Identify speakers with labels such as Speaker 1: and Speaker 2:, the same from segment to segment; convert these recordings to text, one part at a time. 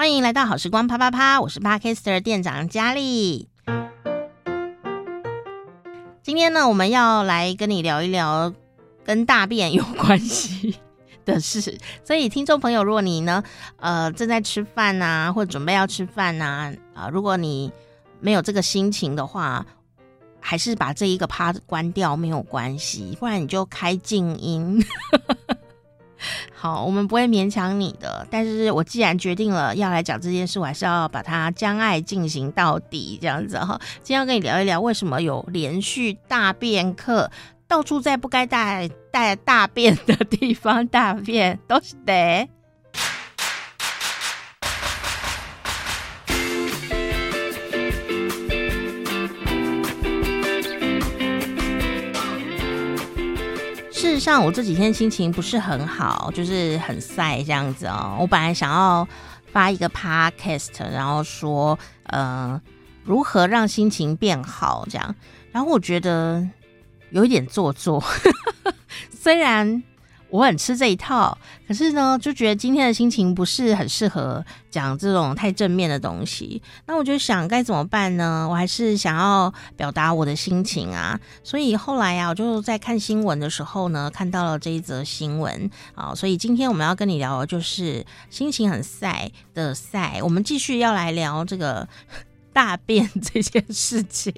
Speaker 1: 欢迎来到好时光啪啪啪，我是 Podcaster 店长佳丽。今天呢，我们要来跟你聊一聊跟大便有关系的事。所以，听众朋友，如果你呢，呃，正在吃饭呐、啊，或者准备要吃饭呐，啊、如果你没有这个心情的话，还是把这一个趴关掉没有关系，不然你就开静音。好，我们不会勉强你的，但是我既然决定了要来讲这件事，我还是要把它将爱进行到底，这样子哈。今天要跟你聊一聊，为什么有连续大便客，到处在不该带带大便的地方大便，都是得。像我这几天心情不是很好，就是很晒这样子哦。我本来想要发一个 podcast，然后说，呃，如何让心情变好这样，然后我觉得有一点做作，虽然。我很吃这一套，可是呢，就觉得今天的心情不是很适合讲这种太正面的东西。那我就想该怎么办呢？我还是想要表达我的心情啊。所以后来啊，我就在看新闻的时候呢，看到了这一则新闻啊。所以今天我们要跟你聊的就是心情很晒的晒。我们继续要来聊这个 大便这件事情。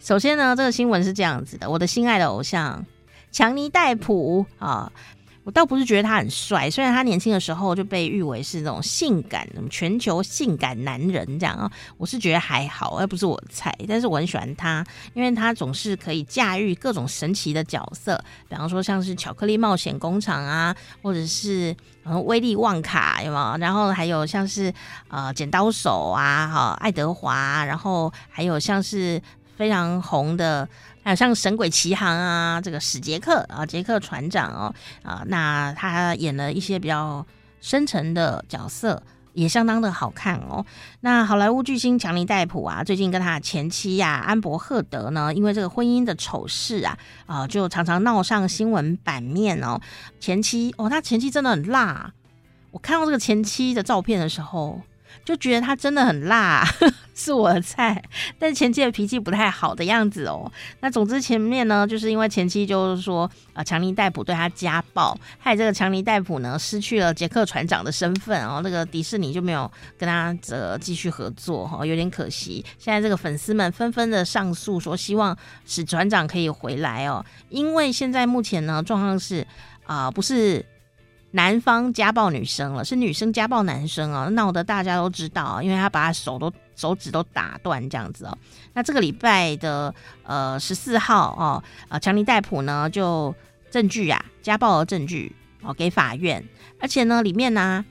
Speaker 1: 首先呢，这个新闻是这样子的：我的心爱的偶像强尼戴普啊。我倒不是觉得他很帅，虽然他年轻的时候就被誉为是那种性感、全球性感男人这样啊，我是觉得还好，而不是我菜。但是我很喜欢他，因为他总是可以驾驭各种神奇的角色，比方说像是巧克力冒险工厂啊，或者是威利旺卡有没有？然后还有像是呃剪刀手啊，哈爱德华，然后还有像是非常红的。还有像《神鬼奇航》啊，这个史杰克啊，杰克船长哦，啊，那他演了一些比较深沉的角色，也相当的好看哦。那好莱坞巨星强尼戴普啊，最近跟他的前妻呀、安博赫德呢，因为这个婚姻的丑事啊，啊，就常常闹上新闻版面哦。前妻哦，他前妻真的很辣，我看到这个前妻的照片的时候。就觉得他真的很辣，是我的菜，但前妻的脾气不太好的样子哦。那总之前面呢，就是因为前妻就是说啊，强尼戴普对他家暴，害这个强尼戴普呢失去了杰克船长的身份哦。那个迪士尼就没有跟他这继续合作哈，有点可惜。现在这个粉丝们纷纷的上诉，说希望使船长可以回来哦，因为现在目前呢状况是啊，不是。男方家暴女生了，是女生家暴男生啊，闹得大家都知道，因为他把他手都手指都打断这样子哦。那这个礼拜的呃十四号哦，呃强尼戴普呢就证据啊，家暴的证据哦给法院，而且呢里面呢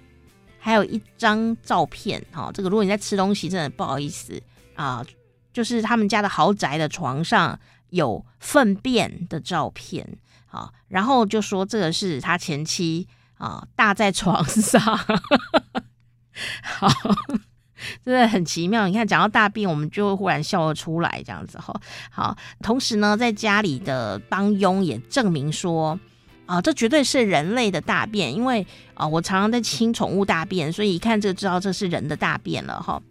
Speaker 1: 还有一张照片哦，这个如果你在吃东西，真的不好意思啊，就是他们家的豪宅的床上有粪便的照片啊，然后就说这个是他前妻。啊、大在床上，好，真的很奇妙。你看，讲到大便，我们就忽然笑了出来，这样子哈。好，同时呢，在家里的帮佣也证明说，啊，这绝对是人类的大便，因为啊，我常常在清宠物大便，所以一看就知道这是人的大便了哈。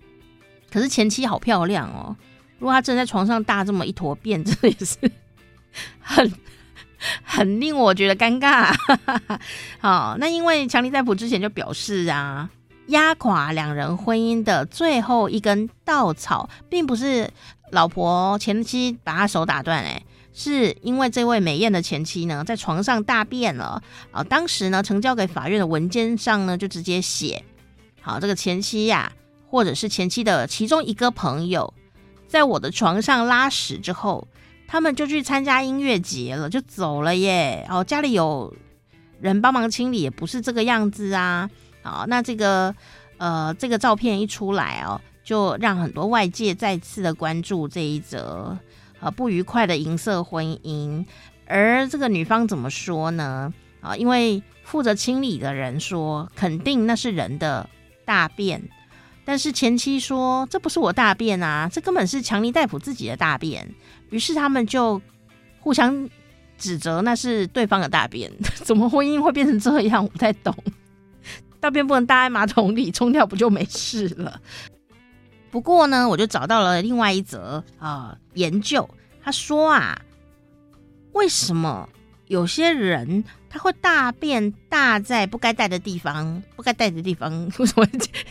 Speaker 1: 可是前妻好漂亮哦，如果她真在床上大这么一坨便，这也是 很。很令我觉得尴尬。好，那因为强尼戴普之前就表示啊，压垮两人婚姻的最后一根稻草，并不是老婆前妻把他手打断，哎，是因为这位美艳的前妻呢，在床上大便了啊。当时呢，呈交给法院的文件上呢，就直接写，好，这个前妻呀、或者是前妻的其中一个朋友，在我的床上拉屎之后。他们就去参加音乐节了，就走了耶。哦，家里有人帮忙清理，也不是这个样子啊。好，那这个呃，这个照片一出来哦，就让很多外界再次的关注这一则呃不愉快的银色婚姻。而这个女方怎么说呢？啊，因为负责清理的人说，肯定那是人的大便。但是前妻说，这不是我大便啊，这根本是强尼戴普自己的大便。于是他们就互相指责那是对方的大便。怎么婚姻会变成这样？我不太懂。大便不能搭在马桶里冲掉，不就没事了？不过呢，我就找到了另外一则啊、研究，他说啊，为什么有些人他会大便大在不该大的地方？不该大的地方 为什么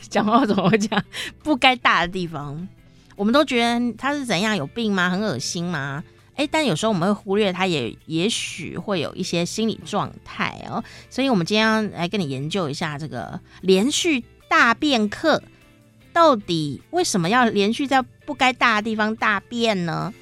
Speaker 1: 讲话怎么会讲不该大的地方？我们都觉得他是怎样有病吗？很恶心吗？诶，但有时候我们会忽略他，也也许会有一些心理状态哦。所以，我们今天要来跟你研究一下这个连续大便客。到底为什么要连续在不该大的地方大便呢？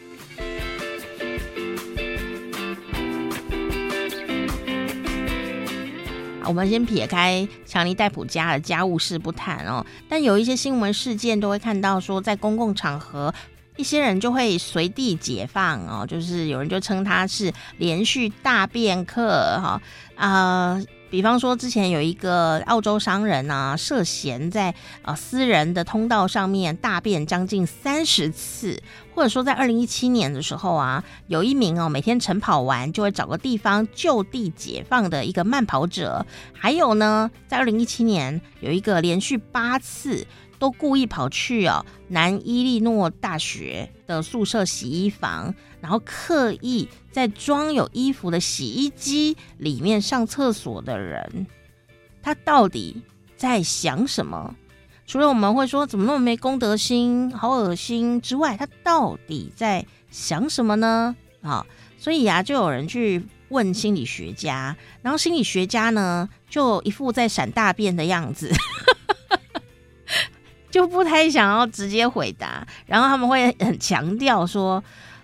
Speaker 1: 我们先撇开强尼戴普家的家务事不谈哦，但有一些新闻事件都会看到说，在公共场合，一些人就会随地解放哦，就是有人就称他是连续大便客哈啊。呃比方说，之前有一个澳洲商人啊，涉嫌在啊私人的通道上面大便将近三十次，或者说在二零一七年的时候啊，有一名哦每天晨跑完就会找个地方就地解放的一个慢跑者，还有呢，在二零一七年有一个连续八次。都故意跑去哦南伊利诺大学的宿舍洗衣房，然后刻意在装有衣服的洗衣机里面上厕所的人，他到底在想什么？除了我们会说怎么那么没公德心、好恶心之外，他到底在想什么呢？啊，所以呀，就有人去问心理学家，然后心理学家呢，就一副在闪大便的样子。就不太想要直接回答，然后他们会很强调说，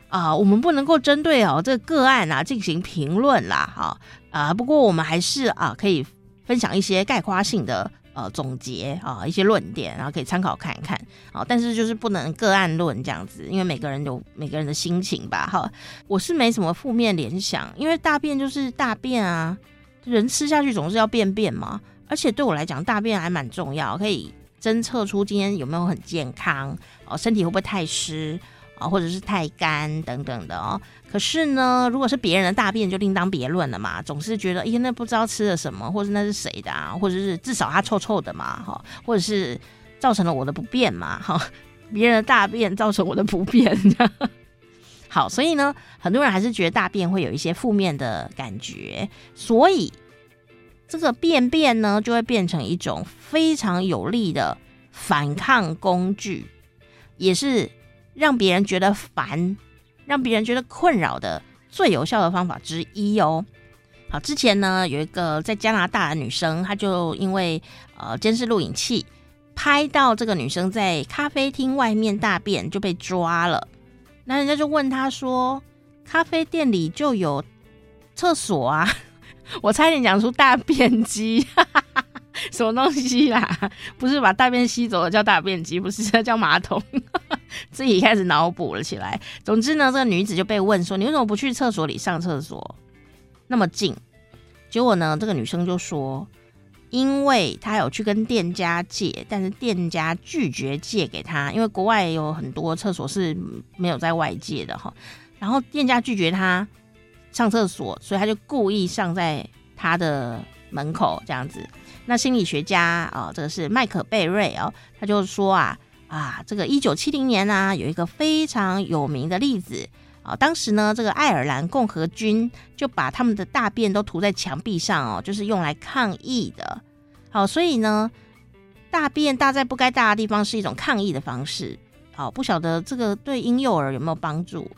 Speaker 1: 啊、我们不能够针对哦这个个案啊进行评论啦，哈啊，不过我们还是啊可以分享一些概括性的呃总结啊一些论点，然后可以参考看一看啊，但是就是不能个案论这样子，因为每个人有每个人的心情吧，哈，我是没什么负面联想，因为大便就是大便啊，人吃下去总是要便便嘛，而且对我来讲大便还蛮重要，可以。侦测出今天有没有很健康哦，身体会不会太湿啊，或者是太干等等的哦。可是呢，如果是别人的大便，就另当别论了嘛。总是觉得，哎，那不知道吃了什么，或者那是谁的啊，或者是至少它臭臭的嘛，哈，或者是造成了我的不便嘛，哈，别人的大便造成我的不便。好，所以呢，很多人还是觉得大便会有一些负面的感觉，所以。这个便便呢，就会变成一种非常有力的反抗工具，也是让别人觉得烦、让别人觉得困扰的最有效的方法之一哦。好，之前呢，有一个在加拿大的女生，她就因为呃监视录影器拍到这个女生在咖啡厅外面大便，就被抓了。那人家就问她说：“咖啡店里就有厕所啊？” 我差点讲出大便机，什么东西啦？不是把大便吸走了叫大便机，不是 叫马桶。自己开始脑补了起来。总之呢，这个女子就被问说：“你为什么不去厕所里上厕所？那么近？”结果呢，这个女生就说：“因为她有去跟店家借，但是店家拒绝借给她，因为国外有很多厕所是没有在外借的哈。然后店家拒绝她。”上厕所，所以她就故意上在她的门口这样子。那心理学家啊、哦，这个是麦可贝瑞哦，他就说啊啊，这个一九七零年呢、有一个非常有名的例子啊、当时呢，这个爱尔兰共和军就把他们的大便都涂在墙壁上哦，就是用来抗议的。好、所以呢，大便大在不该大的地方是一种抗议的方式。好、不晓得这个对婴幼儿有没有帮助？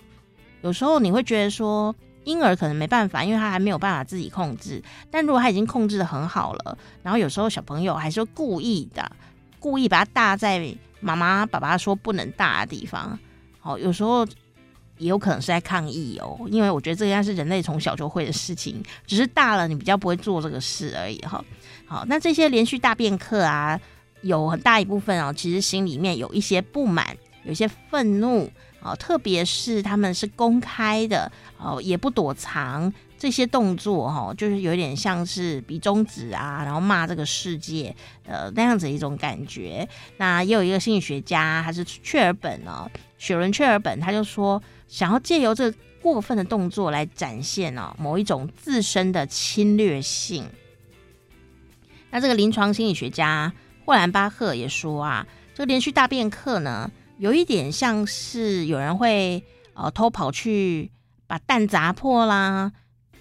Speaker 1: 有时候你会觉得说。婴儿可能没办法，因为他还没有办法自己控制。但如果他已经控制得很好了，然后有时候小朋友还是会故意的，故意把它大在妈妈、爸爸说不能大的地方。好，有时候也有可能是在抗议哦，因为我觉得这应该是人类从小就会的事情，只是大了你比较不会做这个事而已哈。好，那这些连续大便客啊，有很大一部分哦，其实心里面有一些不满，有一些愤怒。哦，特别是他们是公开的哦，也不躲藏这些动作哈，就是有点像是比中指啊，然后骂这个世界呃那样子一种感觉。那也有一个心理学家，他是雀尔本哦，雪伦雀尔本，他就说想要借由这过分的动作来展现哦某一种自身的侵略性。那这个临床心理学家霍兰巴赫也说啊，这个连续大便课呢，有一点像是有人会呃偷跑去把蛋砸破啦，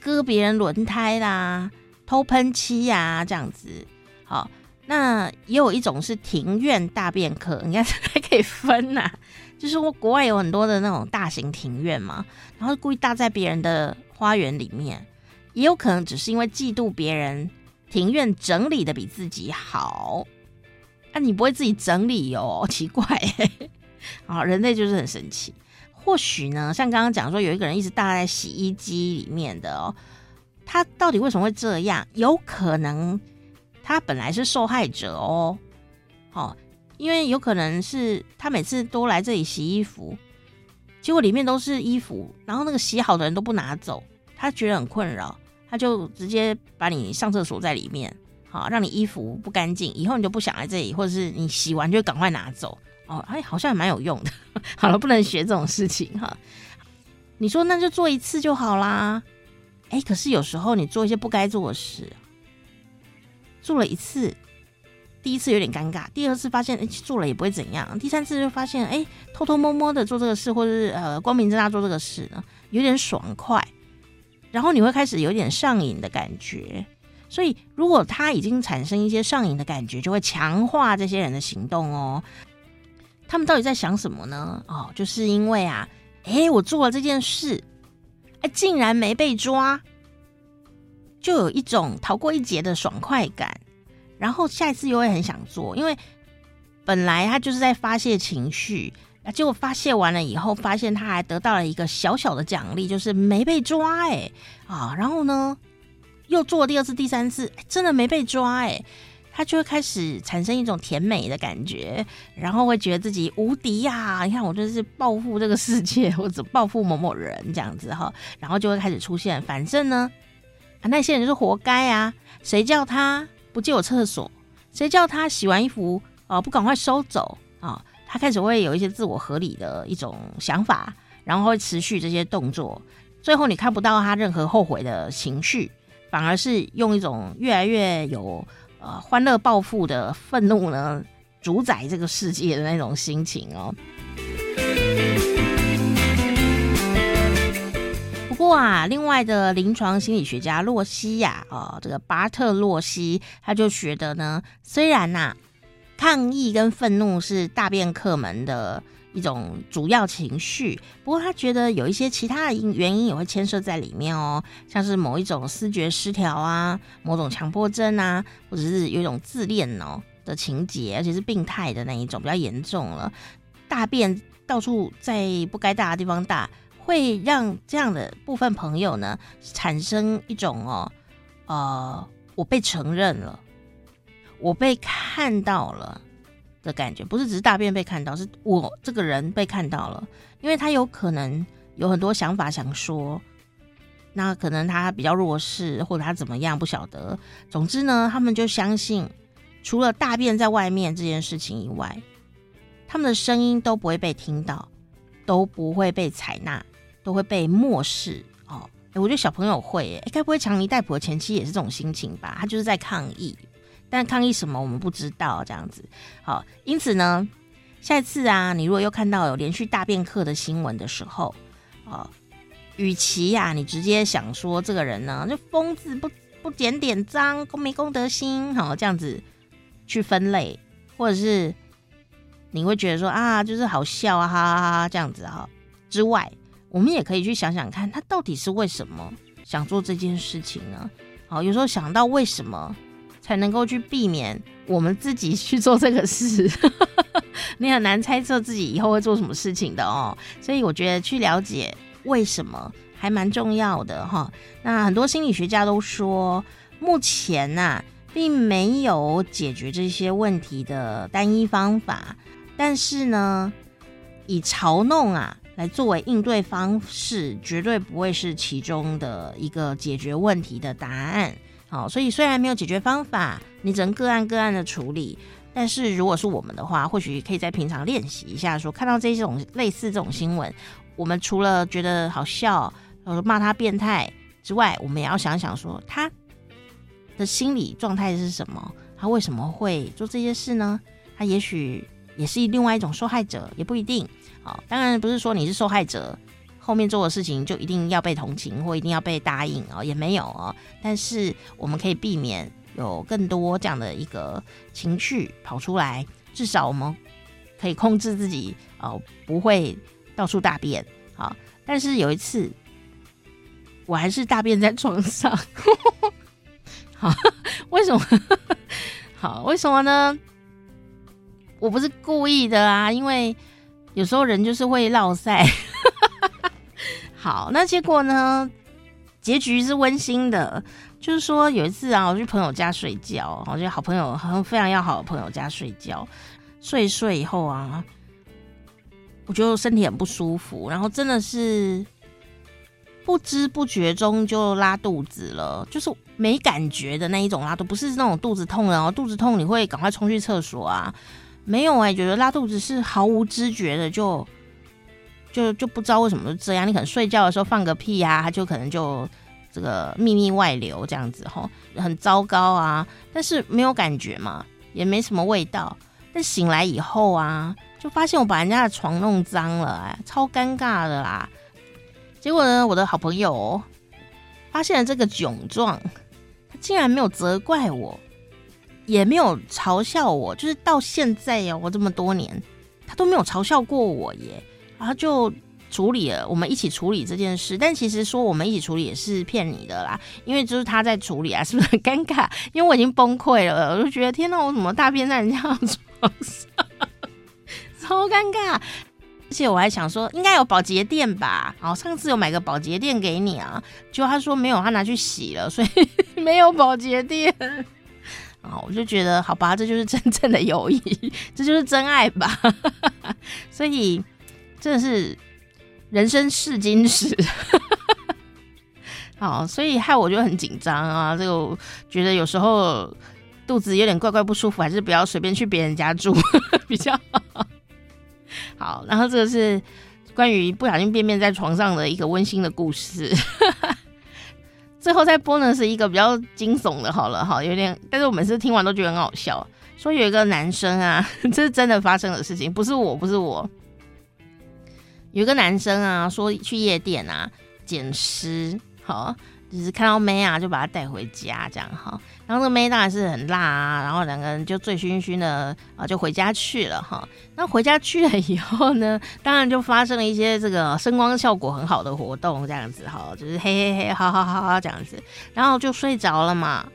Speaker 1: 割别人轮胎啦，偷喷漆呀这样子。好，那也有一种是庭院大便课，应该还可以分呐、就是我国外有很多的那种大型庭院嘛，然后故意搭在别人的花园里面，也有可能只是因为嫉妒别人庭院整理的比自己好。啊，你不会自己整理哦，奇怪。啊，人类就是很神奇。或许呢，像刚刚讲说有一个人一直搭在洗衣机里面的哦，他到底为什么会这样？有可能他本来是受害者哦。好。因为有可能是他每次都来这里洗衣服，结果里面都是衣服，然后那个洗好的人都不拿走，他觉得很困扰，他就直接把你上厕所在里面，好让你衣服不干净，以后你就不想来这里，或者是你洗完就赶快拿走哦，哎，好像还蛮有用的。好了，不能学这种事情哈。你说那就做一次就好啦，哎，可是有时候你做一些不该做的事，做了一次。第一次有点尴尬，第二次发现哎，做了也不会怎样，第三次就发现哎，偷偷摸摸的做这个事，或者是呃光明正大做这个事呢，有点爽快，然后你会开始有点上瘾的感觉。所以如果他已经产生一些上瘾的感觉，就会强化这些人的行动哦。他们到底在想什么呢？哦，就是因为啊，哎，我做了这件事，哎，竟然没被抓，就有一种逃过一劫的爽快感。然后下一次又会很想做，因为本来他就是在发泄情绪，啊结果发泄完了以后，发现他还得到了一个小小的奖励，就是没被抓哎啊！然后呢，又做了第二次、第三次，真的没被抓哎，他就会开始产生一种甜美的感觉，然后会觉得自己无敌呀、你看我就是报复这个世界，或者报复某某人这样子哈，然后就会开始出现，反正呢，啊那些人就是活该啊，谁叫他？不借我厕所，谁叫他洗完衣服啊、不赶快收走啊、他开始会有一些自我合理的一种想法，然后会持续这些动作，最后你看不到他任何后悔的情绪，反而是用一种越来越有呃欢乐报复的愤怒呢，主宰这个世界的那种心情哦。不过啊，另外的临床心理学家洛西呀，哦，这个巴特洛西，他就觉得呢，虽然呐、啊，抗议跟愤怒是大便客们的一种主要情绪，不过他觉得有一些其他的因原因也会牵涉在里面哦，像是某一种思觉失调啊，某种强迫症啊，或者是有一种自恋哦的情节，而且是病态的那一种，比较严重了，大便到处在不该大的地方大。会让这样的部分朋友呢，产生一种哦，呃，我被承认了，我被看到了的感觉，不是只是大便被看到，是我这个人被看到了，因为他有可能有很多想法想说，那可能他比较弱势，或者他怎么样不晓得，总之呢，他们就相信，除了大便在外面这件事情以外，他们的声音都不会被听到，都不会被采纳。都会被漠视哦，我觉得小朋友会，诶，该不会强尼戴普的前妻也是这种心情吧？他就是在抗议，但抗议什么我们不知道，这样子。好，因此呢，下一次啊，你如果又看到有连续大便客的新闻的时候，哦，与其呀、你直接想说这个人呢，就疯子不不检点脏，公没公德心，好这样子去分类，或者是你会觉得说啊，就是好笑啊，哈哈哈哈，这样子哈之外。我们也可以去想想看，他到底是为什么想做这件事情呢？好，有时候想到为什么，才能够去避免我们自己去做这个事。你很难猜测自己以后会做什么事情的哦。所以我觉得去了解为什么还蛮重要的哈。那很多心理学家都说，目前呐，并没有解决这些问题的单一方法，但是呢，以嘲弄啊。来作为应对方式，绝对不会是其中的一个解决问题的答案。好，所以虽然没有解决方法，你只能个案个案的处理。但是如果是我们的话，或许可以在平常练习一下说，看到这种类似这种新闻，我们除了觉得好笑，呃，骂他变态之外，我们也要想想说，他的心理状态是什么？他为什么会做这些事呢？他也许也是另外一种受害者，也不一定。好，当然不是说你是受害者，后面做的事情就一定要被同情或一定要被答应哦，也没有哦。但是我们可以避免有更多这样的一个情绪跑出来，至少我们可以控制自己哦，不会到处大便。好，但是有一次。我还是大便在床上，好，为什么？好，为什么呢？我不是故意的啊，因为有时候人就是会落赛。好，那结果呢？结局是温馨的，就是说有一次啊，我去朋友家睡觉，我觉得好朋友，好像非常要好的朋友家睡觉，睡睡以后啊，我觉得身体很不舒服，然后真的是。不知不觉中就拉肚子了，就是没感觉的那一种拉肚，不是那种肚子痛，然后肚子痛你会赶快冲去厕所啊？没有哎、欸，觉得拉肚子是毫无知觉的，就就就不知道为什么这样。你可能睡觉的时候放个屁、啊，他就可能就这个秘密外流这样子吼，很糟糕啊。但是没有感觉嘛，也没什么味道。但醒来以后啊，就发现我把人家的床弄脏了，哎，超尴尬的啦。结果呢，我的好朋友发现了这个窘状，他竟然没有责怪我，也没有嘲笑我，就是到现在呀，我这么多年，他都没有嘲笑过我耶。然后就处理了，我们一起处理这件事。但其实说我们一起处理也是骗你的啦，因为就是他在处理啊，是不是很尴尬？因为我已经崩溃了，我就觉得天哪，我怎么大便在人家床上，超尴尬。而且我还想说，应该有保洁垫吧？哦，上次有买个保洁垫给你啊，结果他说没有，他拿去洗了，所以没有保洁垫。啊，我就觉得好吧，这就是真正的友谊，这就是真爱吧。所以真的是人生试金石。好，所以害我就很紧张啊，这个觉得有时候肚子有点怪怪不舒服，还是不要随便去别人家住 比较好。好，然后这个是关于不小心便便在床上的一个温馨的故事。最后再播呢是一个比较惊悚的，好了，哈，有点，但是我每次听完都觉得很好笑。说有一个男生啊，这是真的发生的事情，不是我，不是我。有一个男生啊，说去夜店啊捡尸，好。就是看到妹啊，就把她带回家这样哈。然后那个妹当然是很辣啊，然后两个人就醉醺醺的啊，就回家去了哈。那回家去了以后呢，当然就发生了一些这个声光效果很好的活动，这样子哈，就是嘿嘿嘿，哈哈哈哈这样子。然后就睡着了嘛，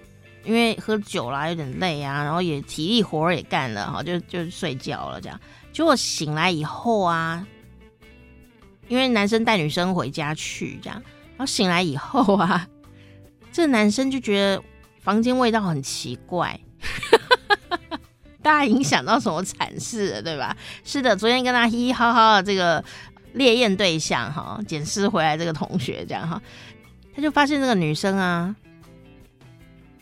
Speaker 1: 因为喝酒啦，有点累啊，然后也体力活也干了哈，就就睡觉了这样。结果醒来以后啊，因为男生带女生回家去这样。然后醒来以后啊，这男生就觉得房间味道很奇怪，大家影响到什么惨事了，对吧？是的，昨天跟他嘻嘻哈哈的这个烈焰对象哈，捡尸回来这个同学这样哈，他就发现这个女生啊，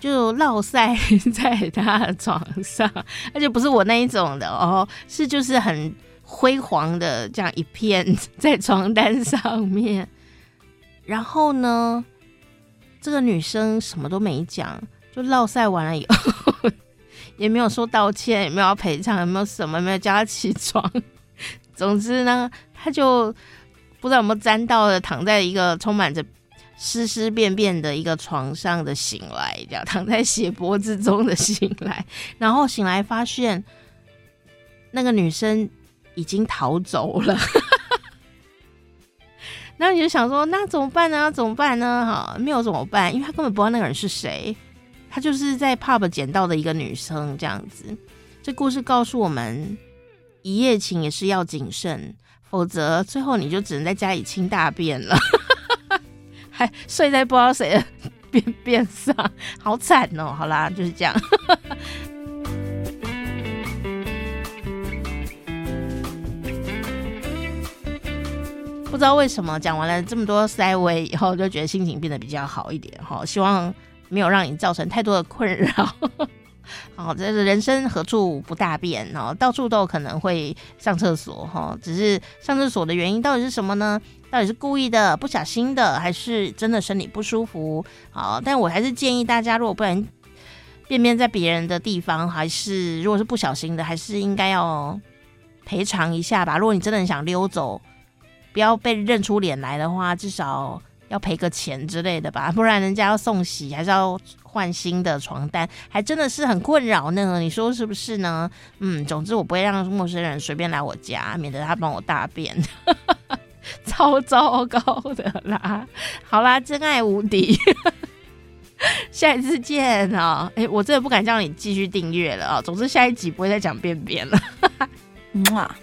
Speaker 1: 就落晒 在他的床上，而且不是我那一种的哦，是就是很辉煌的这样一片在床单上面。然后呢，这个女生什么都没讲，就落晒完了以后，也没有说道歉，也没有要赔偿，也没有什么，没有叫她起床。总之呢，她就不知道有没有沾到的，躺在一个充满着湿湿便便的一个床上的醒来，这样躺在血泊之中的醒来，然后醒来发现那个女生已经逃走了。那你就想说，那怎么办呢？怎么办呢？哈，没有怎么办？因为他根本不知道那个人是谁，他就是在 pub 捡到的一个女生这样子。这故事告诉我们，一夜情也是要谨慎，否则最后你就只能在家里清大便了，还睡在不知道谁的便便上，好惨哦！好啦，就是这样。不知道为什么讲完了这么多塞维以后，就觉得心情变得比较好一点哈。希望没有让你造成太多的困扰。好，这是人生何处不大便哦，到处都可能会上厕所哈。只是上厕所的原因到底是什么呢？到底是故意的、不小心的，还是真的身体不舒服？好，但我还是建议大家，如果不然便便在别人的地方，还是如果是不小心的，还是应该要赔偿一下吧。如果你真的很想溜走，不要被认出脸来的话，至少要赔个钱之类的吧。不然人家要送洗，还是要换新的床单，还真的是很困扰呢。你说是不是呢？嗯，总之我不会让陌生人随便来我家，免得他帮我大便，超糟糕的啦。好啦，真爱无敌。下一次见啊！哎、我真的不敢叫你继续订阅了啊！总之下一集不会再讲便便了。嗯啊